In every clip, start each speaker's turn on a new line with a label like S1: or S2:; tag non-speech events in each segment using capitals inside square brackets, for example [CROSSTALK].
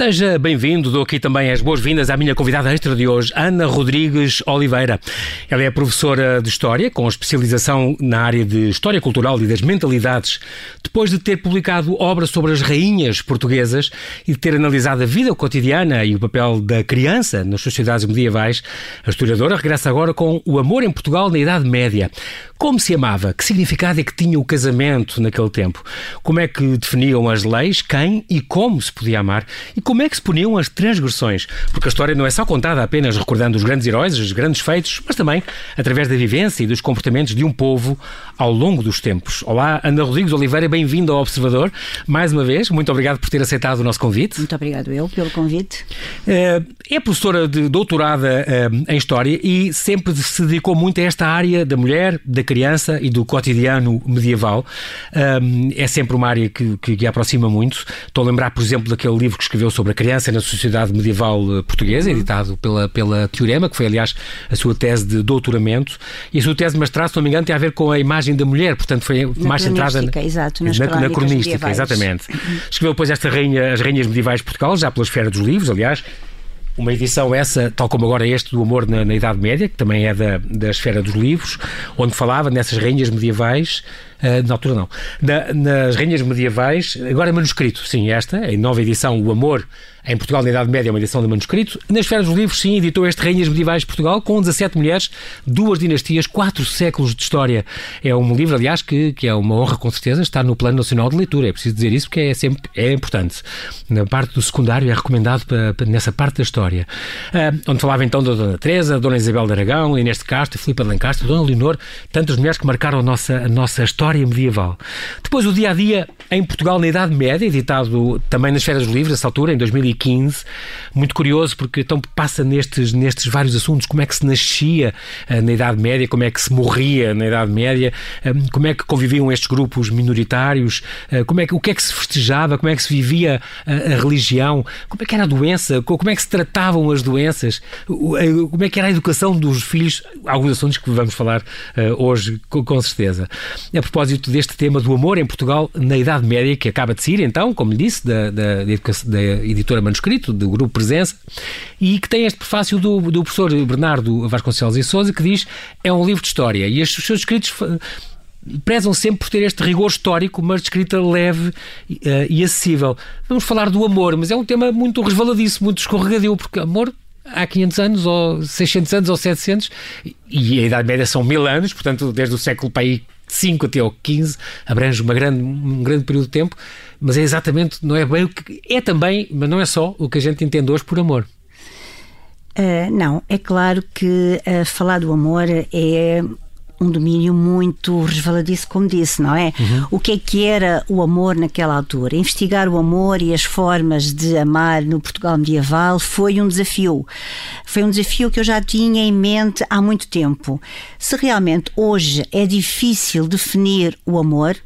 S1: Seja bem-vindo, dou aqui também as boas-vindas à minha convidada extra de hoje, Ana Rodrigues Oliveira. Ela é professora de História, com especialização na área de História Cultural e das Mentalidades, depois de ter publicado obras sobre as rainhas portuguesas e de ter analisado a vida cotidiana e o papel da criança nas sociedades medievais. A historiadora regressa agora com O Amor em Portugal na Idade Média. Como se amava? Que significado é que tinha o casamento naquele tempo? Como é que definiam as leis, quem e como se podia amar? E como é que se puniam as transgressões? Porque a história não é só contada apenas recordando os grandes heróis, os grandes feitos, mas também através da vivência e dos comportamentos de um povo ao longo dos tempos. Olá, Ana Rodrigues Oliveira, bem-vindo ao Observador. Mais uma vez, muito obrigado por ter aceitado o nosso convite.
S2: Muito obrigado eu pelo convite.
S1: Eh, é professora de doutorada eh, em História e sempre se dedicou muito a esta área da mulher, da criança e do cotidiano medieval. Eh, é sempre uma área que, que, a aproxima muito. Estou a lembrar, por exemplo, daquele livro que escreveu sobre a criança na sociedade medieval portuguesa, uhum. editado pela, pela Teorema, que foi, aliás, a sua tese de doutoramento. E a sua tese de mestrado, se não me engano, tem a ver com a imagem da mulher, portanto, foi
S2: na
S1: mais centrada
S2: na, exato,
S1: na, na cronística.
S2: Medievais.
S1: Exatamente. [LAUGHS] Escreveu depois esta rainha, As Rainhas Medievais de Portugal, já pela esfera dos livros, aliás. Uma edição essa, tal como agora este do Amor na, na Idade Média, que também é da, da esfera dos livros, onde falava nessas rainhas medievais uh, na altura não, na, nas Rainhas Medievais, agora é manuscrito, sim, esta, em nova edição, O Amor, em Portugal na Idade Média, é uma edição de manuscrito. Nas Esfera dos Livros, sim, editou este Rainhas Medievais de Portugal, com 17 mulheres, duas dinastias, quatro séculos de história. É um livro, aliás, que, que é uma honra, com certeza, estar no Plano Nacional de Leitura. É preciso dizer isso porque é sempre é importante. Na parte do secundário é recomendado para, para nessa parte da história. Uh, onde falava então da Dona Teresa, Dona Isabel de Aragão, Inês de Castro, Filipe de Lencastre, Dona Leonor, tantas mulheres que marcaram a nossa, a nossa história história medieval. Depois, o dia a dia em Portugal na Idade Média, editado também nas Férias dos Livros, nessa altura, em 2015. Muito curioso, porque então passa nestes, nestes vários assuntos: como é que se nascia uh, na Idade Média, como é que se morria na Idade Média, uh, como é que conviviam estes grupos minoritários, uh, como é que, o que é que se festejava, como é que se vivia a religião, como é que era a doença, como é que se tratavam as doenças, como é que era a educação dos filhos, alguns assuntos que vamos falar hoje, com, com certeza. A propósito propósito deste tema do amor em Portugal na Idade Média, que acaba de sair, então, como lhe disse, da, da, da editora Manuscrito, do Grupo Presença, e que tem este prefácio do, do professor Bernardo Vasconcelos e Souza, que diz é um livro de história. E os seus escritos prezam sempre por ter este rigor histórico, mas de escrita leve uh, e acessível. Vamos falar do amor, mas é um tema muito resvaladiço, muito escorregadio, porque amor há 500 anos, ou 600 anos, ou 700, e a Idade Média são mil anos, portanto, desde o século para aí 5 até ao 15, abrange uma grande, um grande período de tempo, mas é exatamente, não é bem o que. É também, mas não é só o que a gente entende hoje por amor.
S2: Uh, não, é claro que uh, falar do amor é um domínio muito resvaladiço, como disse, não é? Uhum. O que é que era o amor naquela altura? Investigar o amor e as formas de amar no Portugal medieval foi um desafio. Foi um desafio que eu já tinha em mente há muito tempo. Se realmente hoje é difícil definir o amor,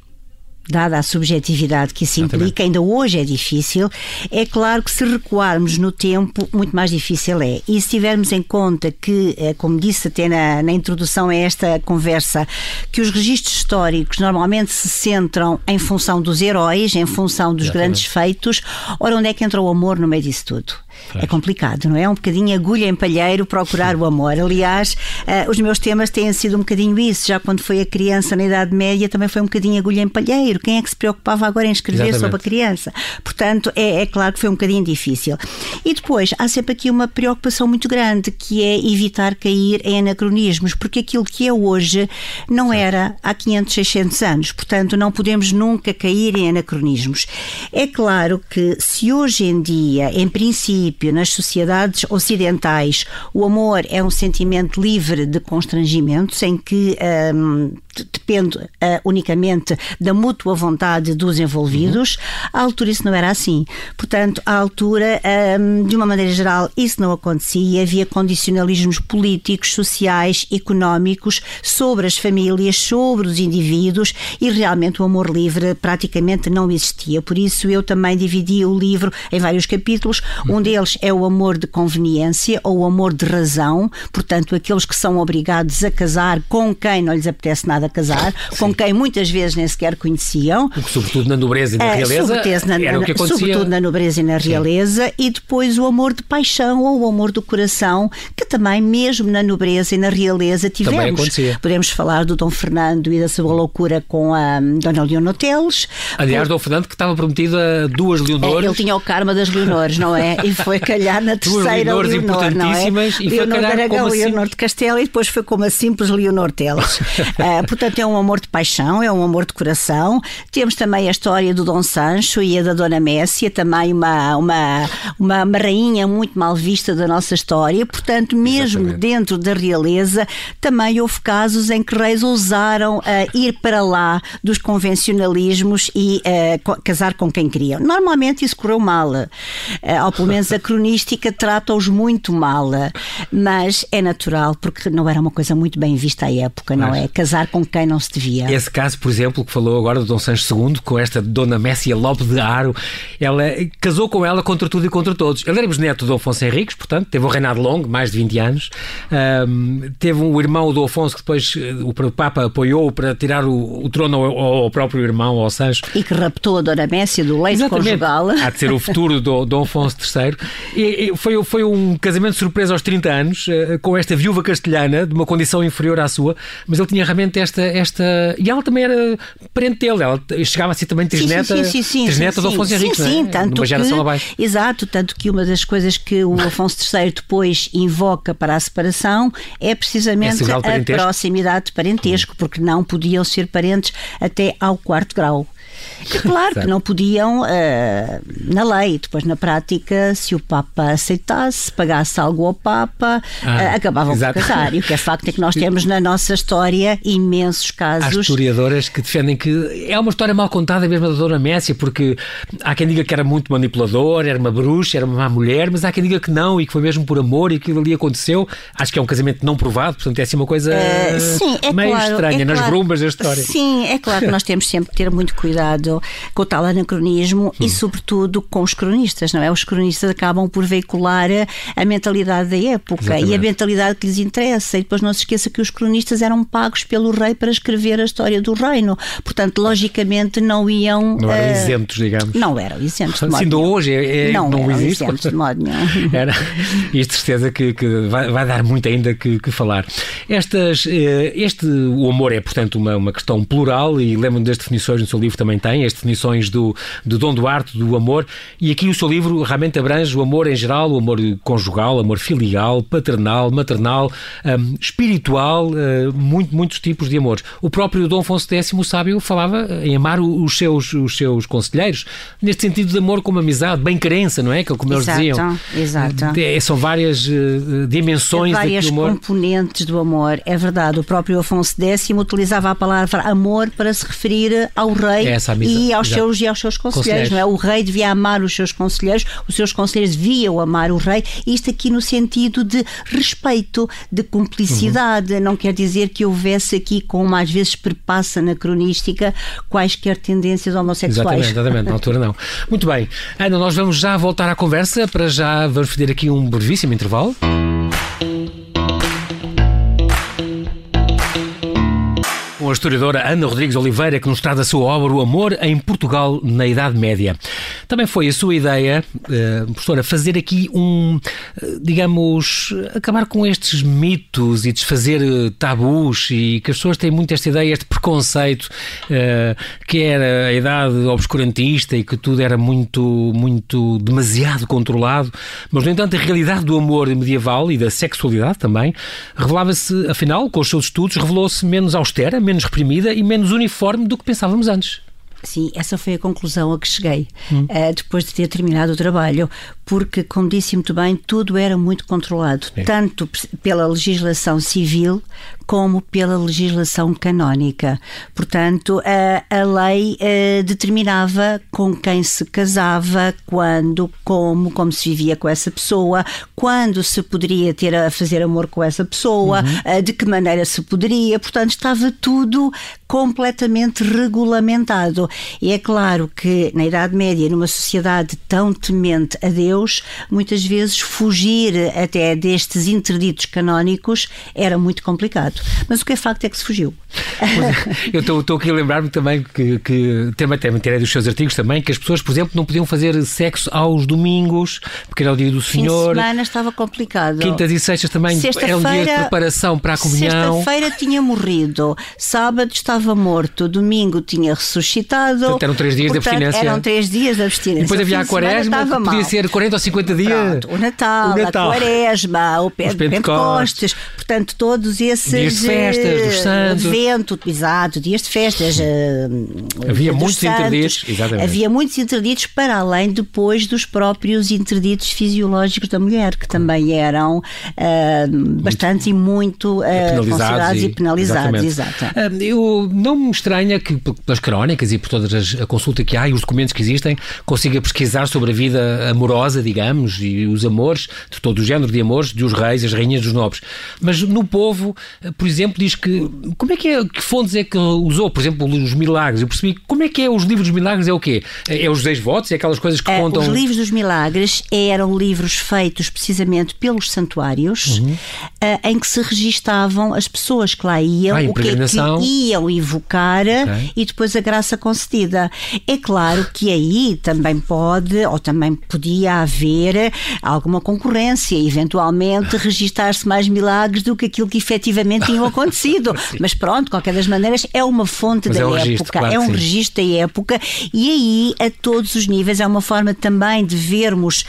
S2: dada a subjetividade que isso implica, ainda hoje é difícil, é claro que se recuarmos no tempo, muito mais difícil é. E se tivermos em conta que, eh, como disse até na, na introdução a esta conversa, que os registros históricos normalmente se centram em função dos heróis, em função dos Exatamente. grandes feitos, ora onde é que entra o amor no meio disso tudo? É complicado, não é? é? Um bocadinho agulha em palheiro procurar o amor. Aliás, uh, os meus temas têm sido um bocadinho isso. Já quando foi a criança na Idade Média também foi um bocadinho agulha em palheiro. Quem é que se preocupava agora em escrever Exatamente. sobre a criança? Portanto, é, é, claro que foi um bocadinho difícil. E depois, há sempre aqui uma preocupação muito grande que é evitar cair em anacronismos, porque aquilo que é hoje não Sim. era há 500, 600 anos. Portanto, não podemos nunca cair em anacronismos. É claro que se hoje em dia, em princípio, princípio, nas sociedades ocidentais, o amor é um sentimento livre de constrangimentos, em que um, depende uh, unicamente da mútua vontade dos envolvidos. Uhum. À altura isso não era assim. Portanto, à altura, um, de uma maneira geral, isso não acontecia. Havia condicionalismos políticos, sociais, económicos sobre as famílias, sobre os indivíduos e realmente o amor livre praticamente não existia. Por isso eu também dividi o livro em vários capítulos. Um deles é o amor de conveniência ou o amor de razão, portanto, aqueles que são obrigados a casar com quem não lhes apetece nada casar, [LAUGHS] Sim. com quem muitas vezes nem sequer conheciam.
S1: Sobretudo na nobreza e na realeza. Na, era o que acontecia.
S2: Sobretudo na nobreza e na realeza, Sim. e depois o amor de paixão ou o amor do coração, que também, mesmo na nobreza e na realeza, tivemos. Também
S1: acontecia.
S2: Podemos falar do Dom Fernando e da sua loucura com a hum, Dona Leonor Teles.
S1: Aliás, Dom Fernando que estava prometido a duas Leonores.
S2: É, ele tinha o karma das Leonores, não é? [LAUGHS] E foi calhar na [LAUGHS] terceira duas Leonor, não é?
S1: E Leonor
S2: de Aragão,
S1: assim...
S2: Leonor de Castelo e depois foi como a simples Leonor Teles. uh, [LAUGHS] portanto, é um amor de paixão, é um amor de coração. Temos também a história do Dom Sancho e a da Dona Messia, também uma, uma, uma, uma rainha muito mal vista da nossa história. Portanto, mesmo Exatamente. dentro da realeza, também houve casos em que reis ousaram uh, ir para lá dos convencionalismos e uh, casar com quem queriam. Normalmente isso correu mal, uh, ou pelo menos a cronística trata-os muito mal, mas é natural porque não era uma coisa muito bem vista à época, não mas, é? Casar com quem não se devia.
S1: Esse caso, por exemplo, que falou agora do Dom Sancho II, com esta Dona Messia Lope de Aro, ela casou com ela contra tudo e contra todos. Ele era bisneto do Afonso Henriques, portanto, teve um reinado longo, mais de 20 anos. Um, teve um irmão do Afonso que depois eh, o Papa apoiou para tirar o, o trono ao, ao, próprio irmão, ao Sancho.
S2: E que raptou a Dona Messia do leite Exatamente. conjugal.
S1: Há de ser o futuro do, do Afonso III. E, e foi, foi um casamento surpresa aos 30 anos, uh, com esta viúva castelhana, de uma condição inferior à sua, mas ele tinha realmente esta. esta e ela também era parente dele, ela chegava a ser também trisneta, sim, sim, sim, trisneta do Afonso Henriques, sim, sim, é? tanto Numa geração
S2: que,
S1: abaixo.
S2: Exato, tanto que uma das coisas que o [LAUGHS] Afonso III depois invoca para a separação é precisamente é a proximidade de parentesco, porque não podiam ser parentes até ao quarto grau. E claro que não podiam, uh, na lei, depois na prática, se o Papa aceitasse, pagasse algo ao Papa, ah, uh, acabavam exato. por casar. E o que é facto é que nós temos na nossa história imensos casos.
S1: Há historiadoras que defendem que é uma história mal contada mesmo da Dona Messia, porque há quem diga que era muito manipulador, era uma bruxa, era uma má mulher, mas há quem diga que não e que foi mesmo por amor e que aquilo ali aconteceu. Acho que é um casamento não provado, portanto é assim uma coisa uh, sim, é meio claro, estranha é nas claro, brumas da história.
S2: Sim, é claro que nós temos sempre que ter muito cuidado com o tal anacronismo hum. e, sobretudo, com os cronistas, não é? Os cronistas acabam por veicular a mentalidade da época Exatamente. e a mentalidade que lhes interessa. E depois não se esqueça que os cronistas eram pagos pelo rei para escrever a história do reino. Portanto, logicamente, não iam.
S1: Não eram uh, isentos, digamos.
S2: Não eram isentos de modo
S1: Assim, hoje é,
S2: é, não,
S1: não
S2: eram
S1: existe.
S2: isentos de modo nenhum. [LAUGHS]
S1: Era, e de certeza que, que vai, vai, dar muito ainda que, que falar. Estas, eh, este, o amor é, portanto, uma, uma questão plural e lembro das definições no seu livro também tem, as definições do, do Dom Duarte, do amor, e aqui o seu livro realmente abrange o amor em geral, o amor conjugal, amor filial, paternal, maternal, um, espiritual, uh, muito, muitos tipos de amores. O próprio Dom Afonso X, o sábio, falava em amar os seus, os seus conselheiros, neste sentido de amor como amizade, bem-querença, não é? Que, como eles diziam.
S2: Exato.
S1: É, são várias uh, dimensões
S2: várias
S1: amor.
S2: componentes do amor, é verdade. O próprio Afonso X utilizava a palavra amor para se referir ao rei
S1: é
S2: e aos Exato. seus e aos seus conselheiros, conselheiros. não é? O rei devia amar os seus conselheiros, os seus conselheiros deviam amar o rei, isto aqui no sentido de respeito, de cumplicidade, uhum. não quer dizer que houvesse aqui, como às vezes perpassa na cronística, quaisquer tendências homossexuais.
S1: Exatamente, exatamente, na altura não. [LAUGHS] Muito bem, Ana, nós vamos já voltar à conversa, para já vamos fazer aqui um brevíssimo intervalo. Historiadora Ana Rodrigues Oliveira, que nos traz a sua obra O Amor em Portugal na Idade Média. Também foi a sua ideia, uh, professora, fazer aqui um, uh, digamos, acabar com estes mitos e desfazer uh, tabus e que as pessoas têm muito esta ideia, este preconceito, que era a idade obscurantista e que tudo era muito, muito demasiado controlado, mas no entanto a realidade do amor medieval e da sexualidade também revelava-se, afinal, com os seus estudos, revelou-se menos austera, menos reprimida e menos uniforme do que pensávamos antes.
S2: Sim, essa foi a conclusão a que cheguei hum. uh, depois de ter terminado o trabalho, porque, como disse muito bem, tudo era muito controlado, Sim. tanto pela legislação civil como pela legislação canónica. Portanto, a, a lei a, determinava com quem se casava, quando, como, como se vivia com essa pessoa, quando se poderia ter a fazer amor com essa pessoa, uhum. de que maneira se poderia. Portanto, estava tudo completamente regulamentado. E é claro que na Idade Média, numa sociedade tão temente a Deus, muitas vezes fugir até destes interditos canónicos era muito complicado. Mas o que é facto é que se fugiu.
S1: eu estou aqui a lembrar-me também que, que também tem matéria dos seus artigos também, que as pessoas, por exemplo, não podiam fazer sexo aos domingos, porque era o dia do Senhor.
S2: Fim semana estava complicado.
S1: Quintas e sextas também era um dia de preparação para a comunhão.
S2: Sexta-feira tinha morrido, sábado estava morto, domingo tinha ressuscitado. Portanto,
S1: eram três dias
S2: Portanto,
S1: de abstinência.
S2: Eram três dias de abstinência.
S1: E depois havia a quaresma, que podia ser 40 ou 50 dias.
S2: Pronto, o, Natal, o Natal, a quaresma, o Pentecostes. Pentecostes. Portanto, todos esses
S1: dias de festas, dos santos.
S2: Evento, exato, dias de festas.
S1: Havia muitos santos, interditos. Exatamente.
S2: Havia muitos interditos para além depois dos próprios interditos fisiológicos da mulher, que também eram uh, bastante e muito uh, considerados e, e penalizados. Exato.
S1: Uh, eu não me estranha que pelas crónicas e por toda a consulta que há e os documentos que existem consiga pesquisar sobre a vida amorosa, digamos, e os amores de todo o género de amores dos reis, as rainhas, dos nobres. Mas no povo, por exemplo, diz que como é que é, que fontes é que usou, por exemplo, os milagres? Eu percebi como é que é os livros dos milagres, é o quê? É, é os 10 votos, é aquelas coisas que
S2: é,
S1: contam.
S2: Os livros dos milagres eram livros feitos precisamente pelos santuários, uhum. uh, em que se registavam as pessoas que lá iam,
S1: ah,
S2: o que, é que iam evocar okay. e depois a graça concedida. É claro que aí também pode, ou também podia haver alguma concorrência, eventualmente registar-se mais milagres do que aquilo que efetivamente tinham acontecido. [LAUGHS] Mas pronto, de qualquer das maneiras, é uma fonte
S1: Mas
S2: da
S1: é um
S2: época,
S1: registro, claro
S2: é um
S1: sim.
S2: registro da época, e aí, a todos os níveis, é uma forma também de vermos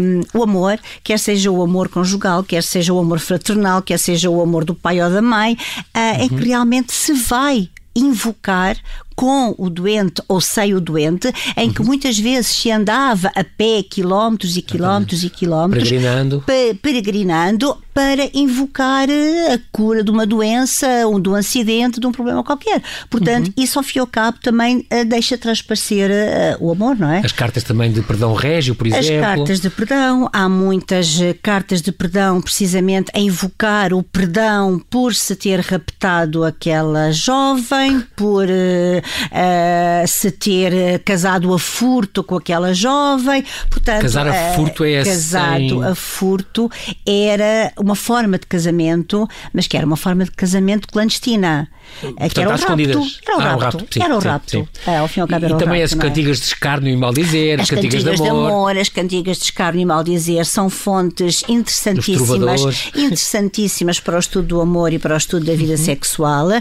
S2: um, o amor, quer seja o amor conjugal, quer seja o amor fraternal, quer seja o amor do pai ou da mãe, uh, uhum. em que realmente se vai invocar com o doente ou sem o doente, em que uhum. muitas vezes se andava a pé quilómetros e quilómetros e quilómetros,
S1: peregrinando.
S2: peregrinando para invocar eh, a cura de uma doença, um, de um acidente, de um problema qualquer. Portanto, uhum. isso ao fim ao cabo também uh, deixa transparecer uh, o amor, não é?
S1: As cartas também de perdão régio, por exemplo.
S2: As cartas de perdão, há muitas cartas de perdão precisamente a invocar o perdão por se ter raptado aquela jovem, por uh, se ter eh, casado a furto com aquela jovem. Portanto,
S1: Casar a eh, furto é
S2: Casado a furto era uma forma de casamento, mas que era uma forma de casamento clandestina.
S1: Portanto,
S2: que era o rapto. Era o
S1: ah,
S2: rapto.
S1: Rapto sim,
S2: era o rapto.
S1: Sim,
S2: é, ao fim e ao cabo
S1: era
S2: e também
S1: rapto, as cantigas de escárnio e maldizer,
S2: as
S1: cantigas,
S2: cantigas
S1: de amor.
S2: de amor. As cantigas de escárnio e maldizer são fontes interessantíssimas, interessantíssimas para o estudo do amor e para o estudo da vida uhum. sexual, uh,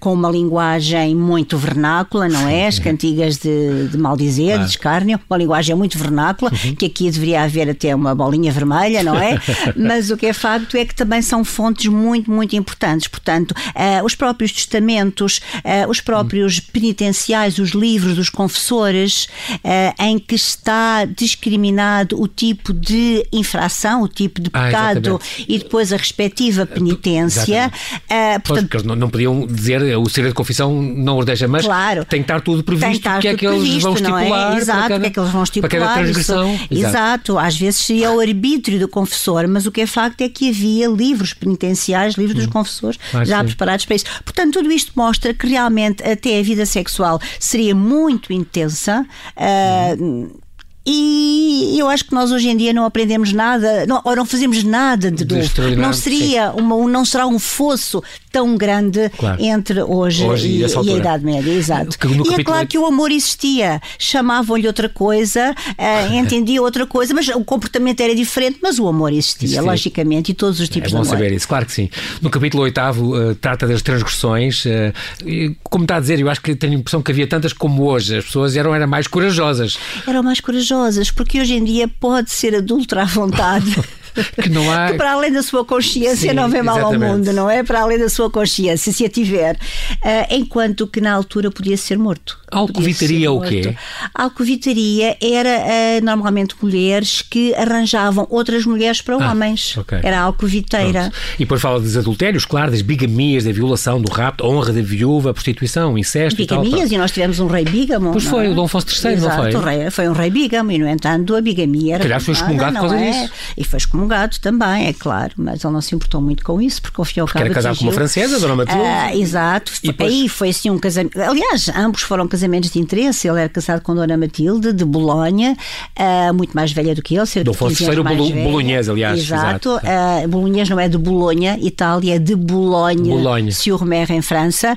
S2: com uma linguagem muito vernácula, não é? As cantigas de, de maldizer, claro. de escárnio, uma linguagem muito vernácula, uhum. que aqui deveria haver até uma bolinha vermelha, não é? [LAUGHS] Mas o que é facto é que também são fontes muito, muito importantes. Portanto, uh, os próprios testamentos uh, os próprios penitenciais, os livros dos confessores, uh, em que está discriminado o tipo de infração, o tipo de ah, pecado ah, e depois a respectiva penitência.
S1: Uh, portanto, pois, não, não podiam dizer o segredo de confissão não mas
S2: claro,
S1: tem que estar tudo previsto, estar que é que eles vão estipular.
S2: É? Exato,
S1: cada,
S2: que é que eles vão estipular.
S1: Para cada transgressão.
S2: Isso, exato. exato, às vezes seria o arbítrio do confessor, mas o que é facto é que havia livros penitenciais, livros hum. dos confessores, ah, já sim. preparados para isso. Portanto, tudo isto mostra que realmente até a vida sexual seria muito intensa. Uh, e eu acho que nós hoje em dia não aprendemos nada, não, ou não fazemos nada de, de novo. Não seria uma, não será um fosso tão grande claro. entre hoje, hoje e, e, a Idade Média, exato. e é claro que o amor existia, chamavam-lhe outra coisa, uh, [LAUGHS] entendia outra coisa, mas o comportamento era diferente, mas o amor existia, existia. logicamente, e todos os tipos
S1: é bom
S2: de amor.
S1: saber isso, claro que sim. No capítulo 8 uh, trata das transgressões, uh, como está a dizer, eu acho que tenho a impressão que havia tantas como hoje, as pessoas eram, eram mais corajosas.
S2: Eram mais corajosas, porque hoje em dia pode ser adulto à vontade. [LAUGHS]
S1: que não há.
S2: Que para além da sua consciência Sim, não vê mal exatamente. ao mundo, não é? Para além da sua consciência, se a tiver. Uh, enquanto que na altura podia ser morto.
S1: Alcovitaria o quê?
S2: Alcovitaria era uh, normalmente mulheres que arranjavam outras mulheres para ah, homens. Okay. Era alcoviteira. Pronto.
S1: E depois fala dos adultérios, claro, das bigamias, da violação, do rapto, honra da viúva, prostituição, incesto
S2: bigamias,
S1: e tal.
S2: e nós tivemos um rei bígamo.
S1: Pois foi,
S2: é?
S1: o Dom Afonso III,
S2: Exato,
S1: não foi?
S2: Rei, foi um rei bígamo e, no entanto, a bigamia era.
S1: Calhar foi excomungado por causa
S2: é?
S1: disso.
S2: E foi excomungado excomungado também, é claro, mas ele não se importou muito com isso, porque ao fim e ao cabo.
S1: Era casado com uma francesa, Dona Matilde.
S2: Uh, exato, e depois... aí foi assim um casamento. Aliás, ambos foram casamentos de interesse. Ele era casado com Dona Matilde, de Bolonha, uh, muito mais velha do que ele, cerca
S1: Dom Afonso III Bolonhês, aliás.
S2: Exato, exato. Uh, Bolonhês não é de Bolonha, Itália, é de Bolonha,
S1: Bolonha.
S2: sur Mer, em França.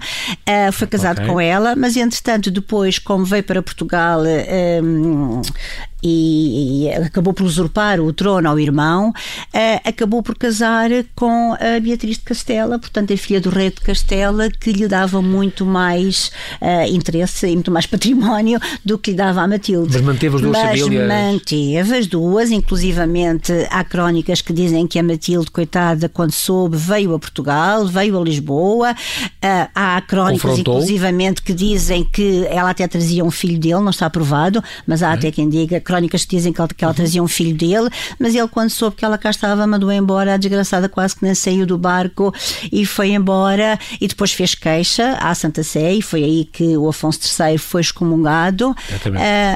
S2: Uh, foi casado okay. com ela, mas entretanto, depois, como veio para Portugal, um, e, e, acabou por usurpar o trono ao irmão, uh, acabou por casar com a Beatriz de Castela, portanto, a filha do rei de Castela, que lhe dava muito mais uh, interesse e muito mais património do que lhe dava a Matilde.
S1: Mas manteve as duas
S2: Mas
S1: famílias?
S2: manteve as duas, inclusivamente há crónicas que dizem que a Matilde, coitada, quando soube, veio a Portugal, veio a Lisboa. Uh, há crónicas,
S1: Confrontou.
S2: inclusivamente, que dizem que ela até trazia um filho dele, não está provado, mas há até quem diga crónicas que dizem que ela, que ela trazia um filho dele, mas ele, quando soube que ela cá estava, mandou embora. A desgraçada quase que nem saiu do barco e foi embora. E depois fez queixa à Santa Sé, e foi aí que o Afonso III foi excomungado. Uh,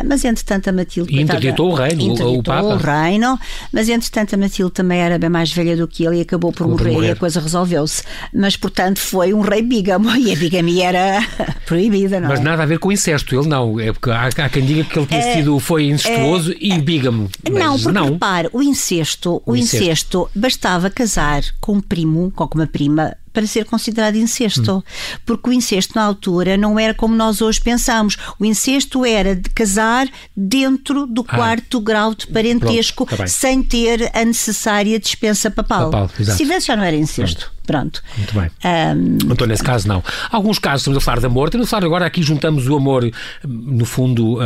S2: mas entretanto, a Matilde.
S1: E interditou o reino,
S2: interditou
S1: o Papa.
S2: o reino, mas entretanto, a Matilde também era bem mais velha do que ele e acabou por morrer, morrer, e a coisa resolveu-se. Mas, portanto, foi um rei bígamo [LAUGHS] e a bigamia era [LAUGHS] proibida, não
S1: Mas
S2: é?
S1: nada a ver com incesto, ele não. É porque há, há quem diga que ele tinha sido, foi incestuoso e bígamo.
S2: Não, porque
S1: não.
S2: repare, o incesto, o,
S1: O
S2: incesto.
S1: incesto.
S2: bastava casar com um primo, com uma prima, para ser considerado incesto.
S1: Hum.
S2: Porque o incesto na altura não era como nós hoje pensamos. O incesto era de casar dentro do
S1: Ah.
S2: quarto grau de parentesco,
S1: Pronto, tá
S2: sem ter a necessária dispensa papal.
S1: Papal.
S2: Se tivesse, já não era incesto. Pronto.
S1: Muito bem.
S2: Ahm,
S1: Então, nesse caso, não. Alguns casos, estamos a falar de amor, estamos a falar agora aqui, juntamos o amor, no fundo,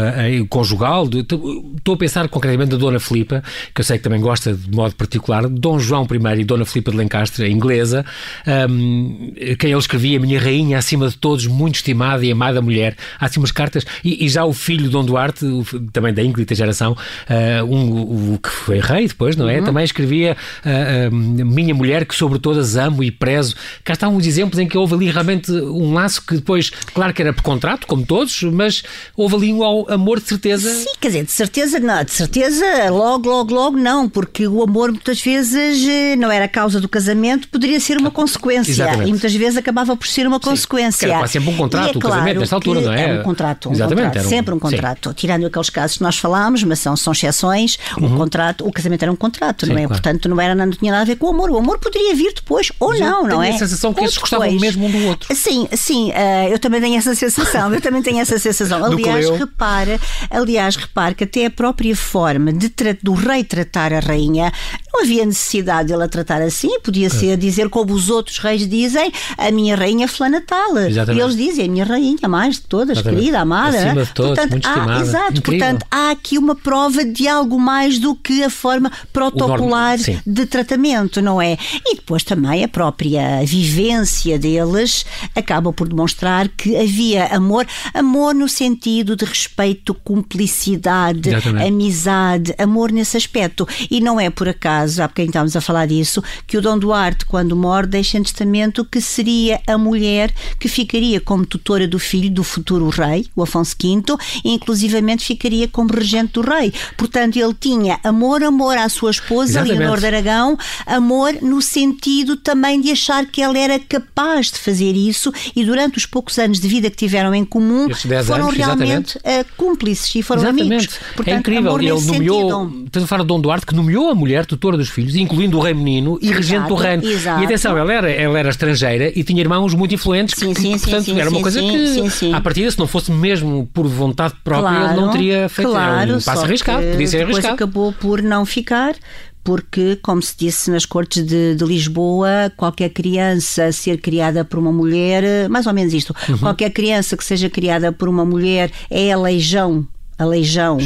S1: conjugal. De- Estou a pensar concretamente da Dona Filipa, que eu sei que também gosta de modo particular, Dom João I e Dona Filipa de Lencastre, a inglesa, ahm, quem ele escrevia, minha rainha, acima de todos, muito estimada e amada mulher. Há assim umas cartas, e, e já o filho Dom Duarte, o também da ínclita geração, ah, um, o que foi rei depois, não é? Também escrevia ah, ah, minha mulher que sobre todas amo e prezo. Cá estão uns exemplos em que houve ali realmente um laço que depois, claro que era por contrato, como todos, mas houve ali um amor de certeza.
S2: Sim, quer dizer, de certeza não, de certeza logo, logo, logo não, porque o amor muitas vezes eh, não era a causa do casamento, poderia ser uma consequência
S1: Exatamente.
S2: e muitas vezes acabava por ser uma consequência.
S1: era quase sempre um contrato,
S2: E é
S1: o casamento,
S2: claro
S1: nesta altura, não é?
S2: É um contrato, um
S1: Exatamente,
S2: contrato,
S1: um-
S2: sempre um
S1: sim.
S2: contrato. Tirando aqueles casos que nós falámos, mas são, são exceções, o contrato, o casamento era um contrato, não
S1: Uhum. Sim,
S2: é?
S1: claro.
S2: Portanto, não, era, não tinha nada a ver com o amor. O amor poderia vir depois ou não,
S1: tenho
S2: não é?
S1: a sensação que
S2: Ou
S1: esses gostavam mesmo um do outro.
S2: Sim, sim, eh, eu também tenho essa sensação. Eu também tenho essa sensação. [LAUGHS] Aliás, repara, aliás, repare que até a própria forma de do rei tratar a rainha não havia necessidade de ela tratar assim, podia ser dizer como os outros reis dizem, a minha rainha fulana tal. E
S1: Exatamente.
S2: eles dizem, a minha rainha, mais de todas,
S1: Exatamente.
S2: querida, amada.
S1: Acima de todos,
S2: portanto,
S1: muito
S2: há,
S1: estimada.
S2: Exato,
S1: Incrível.
S2: portanto, há aqui uma prova de algo mais do que a forma protocolar de tratamento, não é? E depois também a própria vivência deles acaba por demonstrar que havia amor, amor no sentido de respeito, cumplicidade,
S1: Exatamente.
S2: amizade, amor nesse aspecto. E não é por acaso, há bocadinho estávamos a falar disso, que o Dom Duarte, quando morre, deixa em testamento que seria a mulher que ficaria como tutora do filho do futuro rei, o Afonso V, e inclusivamente ficaria como regente do rei. Portanto, ele tinha amor, amor à sua esposa,
S1: Exatamente.
S2: Leonor de Aragão, amor no sentido também de achar que ela era capaz de fazer isso e durante os poucos anos de vida que tiveram em comum
S1: Estes 10
S2: foram
S1: anos,
S2: realmente eh, cúmplices e foram
S1: Exatamente.
S2: amigos. Portanto,
S1: é incrível.
S2: amor
S1: Ele nomeou, estamos a falar de Dom Duarte, que nomeou a mulher tutora dos filhos, incluindo o rei menino e regente do reino.
S2: exato.
S1: E atenção, ela era, ela era estrangeira e tinha irmãos muito influentes,
S2: Sim,
S1: que,
S2: sim,
S1: portanto,
S2: sim,
S1: era uma coisa que,
S2: sim, sim.
S1: à partida, se não fosse mesmo por vontade própria, ele não teria feito.
S2: Claro,
S1: era um passo arriscado, podia ser
S2: depois
S1: arriscado.
S2: acabou por não ficar. Porque, como se disse nas cortes de, de Lisboa, qualquer criança ser criada por uma mulher, mais ou menos isto,
S1: Uhum.
S2: qualquer criança que seja criada por uma mulher é a leijão, a leijão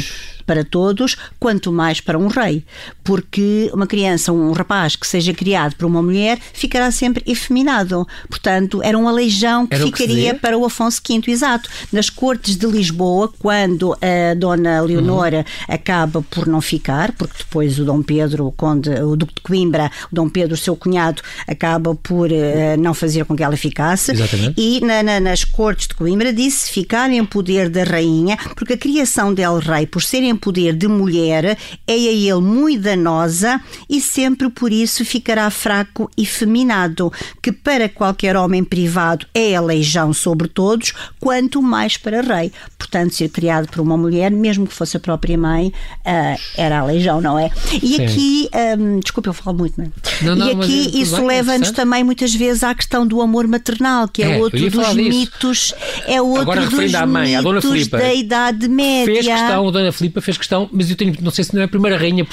S2: para todos, quanto mais para um rei. Porque uma criança, um rapaz que seja criado por uma mulher, ficará sempre efeminado. Portanto, era uma leijão que
S1: Era que
S2: ficaria
S1: dizia?
S2: para o Afonso V, exato. Nas cortes de Lisboa, quando a Dona Leonora acaba por não ficar, porque depois o Dom Pedro, o, conde, o Duque de Coimbra, o Dom Pedro, seu cunhado, acaba por eh, não fazer com que ela ficasse.
S1: Exatamente.
S2: E na- na- nas cortes de Coimbra disse ficar em poder da rainha, porque a criação del rei, por ser em poder de mulher, é a ele muito danosa e sempre por isso ficará fraco e feminado, que para qualquer homem privado é a leijão sobre todos, quanto mais para rei. Portanto, ser criado por uma mulher, mesmo que fosse a própria mãe, uh, era a leijão, não é? E Sim. aqui, um, desculpa, eu falo muito, não é? Não, não, e aqui é, isso leva-nos também muitas vezes à questão do amor maternal, que é, é outro dos mitos, é outro Agora, dos mãe, mitos Filipa, da Idade Média.
S1: Fez questão, a Dona Filipa fez questão, mas eu tenho, não sei se não é a primeira rainha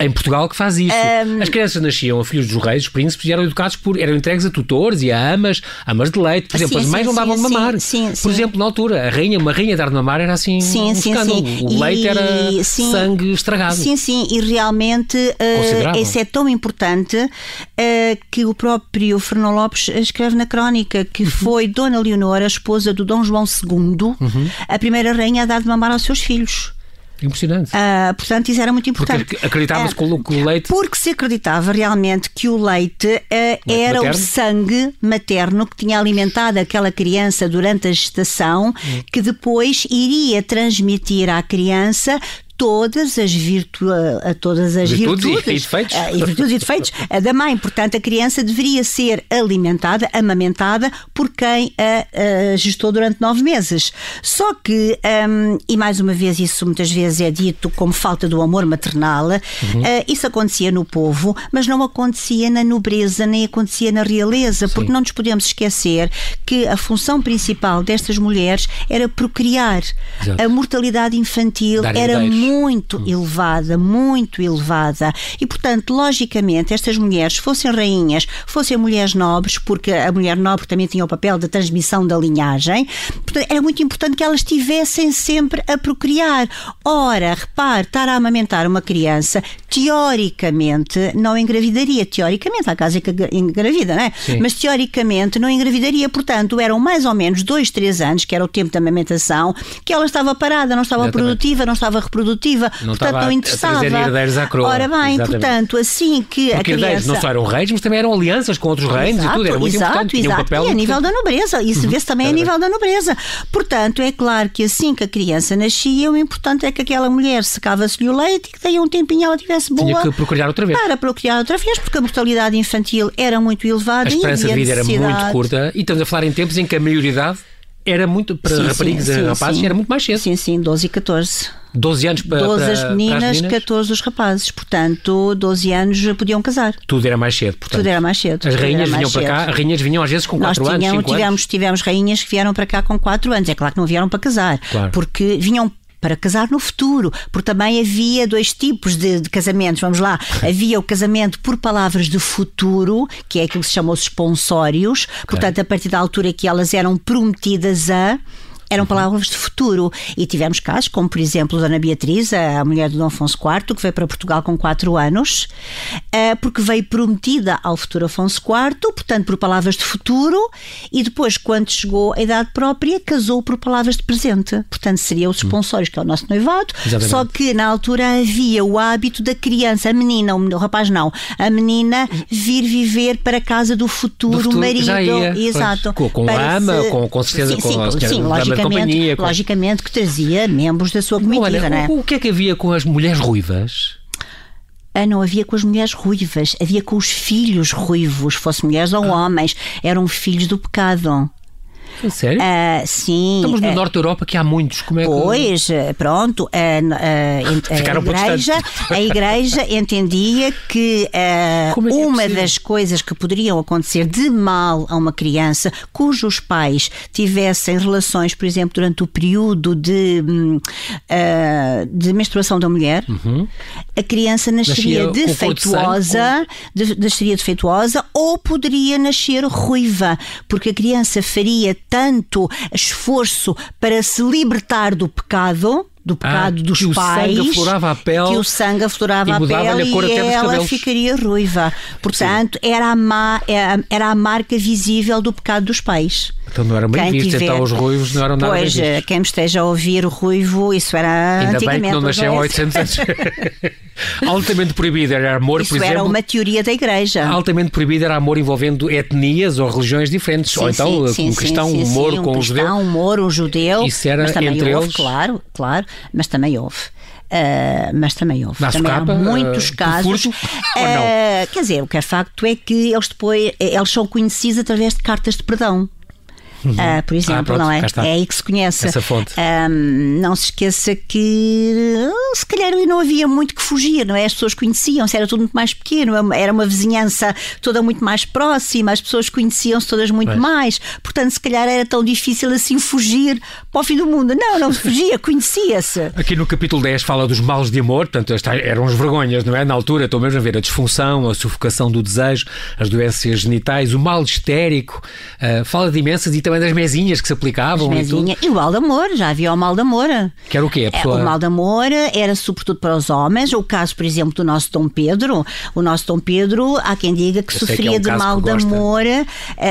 S1: em Portugal que faz isso. Um... As crianças nasciam a filhos dos reis, dos príncipes, e eram educados por. eram entregues a tutores e a amas, amas de leite. Por exemplo, sim, as mães sim, não davam de mamar. Sim, por exemplo, na altura, a rainha, uma rainha dar de mamar era assim sim, um sim. O leite e... era sangue estragado.
S2: Sim, sim, e realmente uh, isso é tão importante uh, que o próprio Fernão Lopes escreve na crónica que uhum. foi Dona Leonor, a esposa do Dom João II, uhum. a primeira rainha a dar de mamar aos seus filhos.
S1: Impressionante. Uh,
S2: portanto, isso era muito importante.
S1: Porque acreditava-se uh, que o leite.
S2: Porque se acreditava realmente que o leite, uh, leite era materno? o sangue materno que tinha alimentado aquela criança durante a gestação, hum. que depois iria transmitir à criança todas as, virtu a, todas as virtudes, virtudes
S1: e defeitos,
S2: a, e virtudes e defeitos [LAUGHS] da mãe. Portanto, a criança deveria ser alimentada, amamentada por quem a, a gestou durante nove meses. Só que, um, e mais uma vez, isso muitas vezes é dito como falta do amor maternal, uhum. uh, isso acontecia no povo, mas não acontecia na nobreza, nem acontecia na realeza, Sim. porque não nos podemos esquecer que a função principal destas mulheres era procriar. Exato. A mortalidade infantil Dar era muito muito hum. elevada, muito elevada. E, portanto, logicamente, estas mulheres, fossem rainhas, fossem mulheres nobres, porque a mulher nobre também tinha o papel da transmissão da linhagem, portanto, era muito importante que elas estivessem sempre a procriar. Ora, repare, estar a amamentar uma criança, teoricamente, não engravidaria. Teoricamente, há casos que engravida, não é? Sim. Mas teoricamente não engravidaria. Portanto, eram mais ou menos dois, três anos, que era o tempo da amamentação, que ela estava parada, não estava Exatamente. produtiva, não estava reprodutiva produtiva, não portanto não interessava.
S1: herdeiros à coroa.
S2: Ora bem, Exatamente. portanto, assim que
S1: Porque
S2: a criança...
S1: não só eram reis, mas também eram alianças com outros reinos exato, e tudo, era muito exato, importante. Exato, um papel
S2: e a nível da nobreza, isso uhum. vê-se também a nível da nobreza. Portanto, é claro que assim que a criança nascia, o importante é que aquela mulher secava-se-lhe o leite e que daí um tempinho ela tivesse boa...
S1: Tinha que procriar outra vez.
S2: Para procriar outra vez, porque a mortalidade infantil era muito elevada.
S1: A esperança de vida era muito curta e estamos a falar em tempos em que a maioridade era muito, para sim, raparigas sim, e rapazes, sim. era muito mais cedo.
S2: Sim, sim, 12 e 14.
S1: 12 anos para,
S2: 12
S1: para,
S2: as meninas,
S1: para as meninas,
S2: 14 os rapazes. Portanto, 12 anos podiam casar.
S1: Tudo era mais cedo, portanto.
S2: Tudo era mais cedo.
S1: As rainhas vinham para cá, as rainhas vinham às vezes com 4 anos,
S2: tivemos,
S1: anos.
S2: Tivemos rainhas que vieram para cá com 4 anos. É claro que não vieram para casar. Claro. Porque vinham para casar no futuro, porque também havia dois tipos de, de, casamentos. Vamos lá, [LAUGHS] havia o casamento por palavras de futuro, que é aquilo que se chamou esponsórios, okay. portanto, a partir da altura que elas eram prometidas a eram palavras de futuro. E tivemos casos, como por exemplo Dona Beatriz, a mulher do Dom Afonso IV, que veio para Portugal com 4 anos, eh, porque veio prometida ao futuro Afonso IV, portanto por palavras de futuro, e depois, quando chegou à idade própria, casou por palavras de presente. Portanto, seria os esponsórios, que é o nosso noivado, Exatamente. só que na altura havia o hábito da criança, a menina, o rapaz não, a menina vir viver para a casa do futuro, do futuro marido. Exato.
S1: Com, com a ama, se... com, com certeza sim, com sim, a, sim,
S2: logicamente, logicamente que trazia membros da sua comitiva, Olha,
S1: não
S2: é?
S1: O que é que havia com as mulheres ruivas?
S2: Ah, não havia com as mulheres ruivas, havia com os filhos ruivos, fossem mulheres ou ah. homens, eram filhos do pecado.
S1: Sério?
S2: Uh, sim.
S1: Estamos no uh, Norte da Europa que há muitos. Como é que...
S2: Pois, ah, pronto. Uh, a, igreja, a igreja [LAUGHS] entendia que é que uma é das coisas que poderiam acontecer de mal a uma criança cujos pais tivessem relações, por exemplo, durante o período de, hum, de menstruação da mulher, uhum. a criança nasceria defeituosa, de, nasceria defeituosa ou poderia nascer ruiva, porque a criança faria tanto esforço para se libertar do pecado do pecado ah, dos
S1: que
S2: pais.
S1: Que o sangue aflorava a pele.
S2: Que o sangue aflorava a pele a cor e ela ficaria ruiva. Portanto, era a, era a marca visível do pecado dos pais.
S1: Então não eram bem vistos, então os ruivos não eram nada
S2: Pois,
S1: bem
S2: quem me esteja a ouvir o ruivo, isso era
S1: Ainda
S2: antigamente.
S1: bem que não nasceu há 800 anos. [LAUGHS] Altamente proibido era amor,
S2: isso
S1: por exemplo.
S2: era uma teoria da igreja.
S1: Altamente proibido era amor envolvendo etnias ou religiões diferentes.
S2: Sim,
S1: ou então
S2: sim,
S1: um cristão,
S2: sim,
S1: um moro com um judeu.
S2: Um moro, um judeu.
S1: Isso era
S2: mas também
S1: entre
S2: houve,
S1: eles.
S2: Claro, claro, mas também houve. Uh, mas também houve. Também
S1: socapa,
S2: há muitos
S1: uh,
S2: casos.
S1: Furto?
S2: Uh, quer dizer, o que é facto é que eles depois eles são conhecidos através de cartas de perdão.
S1: Uhum.
S2: Uh, por exemplo,
S1: ah, pronto,
S2: não é? É aí que se conhece.
S1: Essa fonte.
S2: Um, não se esqueça que uh, se calhar ali não havia muito que fugir, não é? As pessoas conheciam-se, era tudo muito mais pequeno, era uma vizinhança toda muito mais próxima, as pessoas conheciam-se todas muito mais, portanto, se calhar era tão difícil assim fugir para o fim do mundo. Não, não se fugia, [LAUGHS] conhecia-se.
S1: Aqui no capítulo 10 fala dos males de amor, portanto, eram as vergonhas, não é? Na altura, estou mesmo a ver a disfunção, a sufocação do desejo, as doenças genitais, o mal histérico, ah, fala de imensas e também das mesinhas que se aplicavam e tudo.
S2: E o mal de amor, já havia o mal de amor.
S1: Que era o quê? A
S2: É,
S1: pessoa...
S2: O mal de amor era sobretudo para os homens. O caso, por exemplo, do nosso Dom Pedro. O nosso Dom Pedro, há quem diga que
S1: Eu sei que é
S2: sofria
S1: um
S2: de
S1: caso
S2: mal de amor.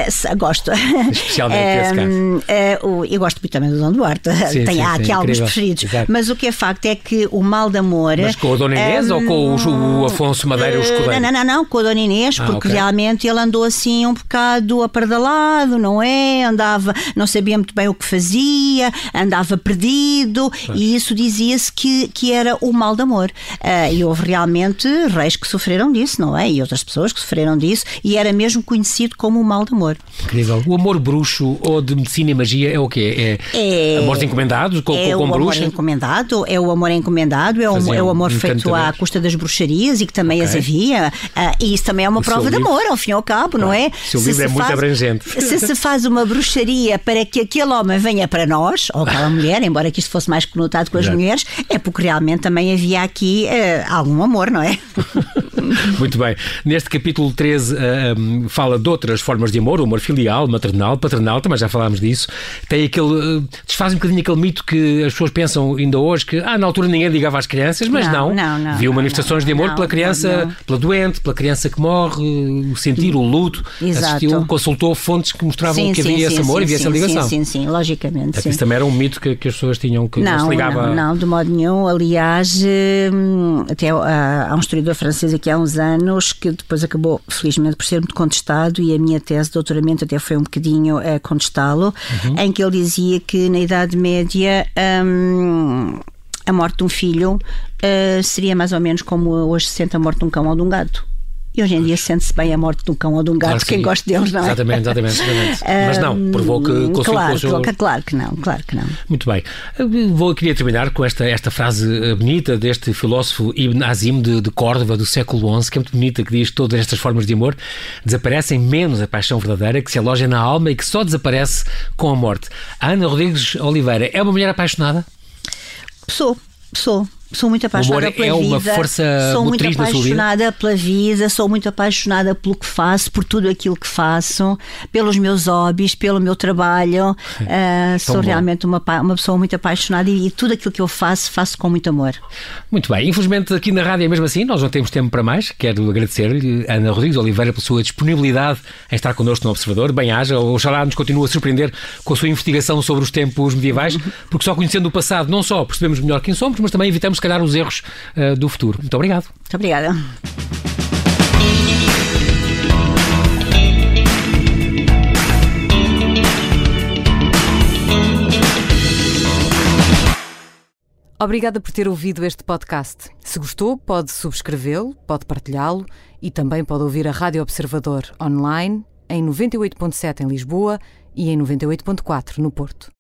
S2: se- gosto. [LAUGHS]
S1: Especialmente desse caso.
S2: Hum, eh, o- eu gosto muito também do Dom Duarte.
S1: Sim,
S2: Tem
S1: sim,
S2: há
S1: sim,
S2: aqui alguns preferidos.
S1: Exato.
S2: Mas o que é facto é que o mal de amor.
S1: Mas com a Dona Inês ou com o, o Afonso Madeira, o
S2: Eh,
S1: escudeiro?
S2: Não, não, não, com a Dona Inês,
S1: Ah,
S2: porque
S1: ok.
S2: realmente ele andou assim um bocado apardalado, não é? Andava, não sabia muito bem o que fazia, andava perdido e isso dizia-se que, que era o mal de amor. Ah, e houve realmente reis que sofreram disso, não é? E outras pessoas que sofreram disso e era mesmo conhecido como o mal de amor.
S1: Incrível. O amor bruxo ou de medicina e magia é o quê? É,
S2: É-
S1: amores encomendados com,
S2: é
S1: com, com
S2: o amor
S1: bruxa?
S2: encomendado, é o amor encomendado, é o, é o amor feito à custa das bruxarias e que também as
S1: Ok.
S2: havia. Ah, e isso também é uma
S1: O
S2: prova de
S1: livro-
S2: amor, ao fim e ao cabo, não é?
S1: O seu livro é muito abrangente.
S2: Se se faz uma bruxaria para que aquele homem venha para nós, ou aquela mulher, embora que isto fosse mais conotado com as
S1: Exato.
S2: mulheres, é porque realmente também havia aqui ah, algum amor, não é? [LAUGHS]
S1: Muito bem. Neste capítulo 13 ah, um, fala de outras formas de amor, o amor filial, maternal, paternal, também já falámos disso. Tem aquele. ah, desfaz um bocadinho aquele mito que as pessoas pensam ainda hoje que ah, na altura ninguém ligava às crianças, mas não.
S2: Não, não, não,
S1: Viu manifestações de amor pela criança, pela doente, pela criança que morre, o sentir, o luto.
S2: Exato.
S1: Assistiu, consultou fontes que mostravam que havia esse amor e havia essa ligação.
S2: Sim, sim, sim, logicamente.
S1: Portanto,
S2: sim.
S1: Isso também era um mito que, que as pessoas tinham que não, se
S2: Não,
S1: ligava.
S2: não, não, de modo nenhum. Aliás, hum, até há, há um historiador francês aqui há uns anos que depois acabou, felizmente, por ser muito contestado e a minha tese de doutoramento até foi um bocadinho a contestá-lo,
S1: Uhum.
S2: em que ele dizia que na Idade Média hum, a morte de um filho ah, seria mais ou menos como hoje se sente a morte de um cão ou de um gato. E hoje em dia sente-se bem a morte de um cão ou de um gato,
S1: Claro que
S2: quem
S1: sim.
S2: gosta deles, não é?
S1: Exatamente, exatamente. exatamente. Mas não, consultou
S2: claro,
S1: seu-
S2: claro, claro que não, claro que não.
S1: Muito bem. Vou, queria terminar com esta, esta frase eh, bonita deste filósofo Ibn Azim de, de Córdoba, do século XI, que é muito bonita, que diz que todas estas formas de amor desaparecem menos a paixão verdadeira que se aloja na alma e que só desaparece com a morte. Ana Rodrigues Oliveira é uma mulher apaixonada?
S2: Sou, sou. Sou muito apaixonada
S1: amor
S2: pela
S1: é
S2: vida.
S1: uma força
S2: sou muito
S1: vida?
S2: apaixonada pela vida, sou muito apaixonada pelo que faço, por tudo aquilo que faço, pelos meus hobbies, pelo meu trabalho. Ah, sou
S1: bom.
S2: realmente uma, uma pessoa muito apaixonada e, e tudo aquilo que eu faço, faço com muito amor.
S1: Muito bem. Infelizmente aqui na rádio é mesmo assim, nós não temos tempo para mais. Quero agradecer-lhe, Ana Rodrigues Oliveira, pela sua disponibilidade em estar connosco no Observador. Bem-haja, oxalá nos continue a surpreender com a sua investigação sobre os tempos medievais, [LAUGHS] porque só conhecendo o passado não só percebemos melhor quem somos, mas também evitamos, se calhar, os erros eh, do futuro. Muito obrigado.
S2: Muito obrigada.
S3: Obrigada por ter ouvido este podcast. Se gostou, pode subscrevê-lo, pode partilhá-lo e também pode ouvir a Rádio Observador online em 98.7 em Lisboa e em 98.4 no Porto.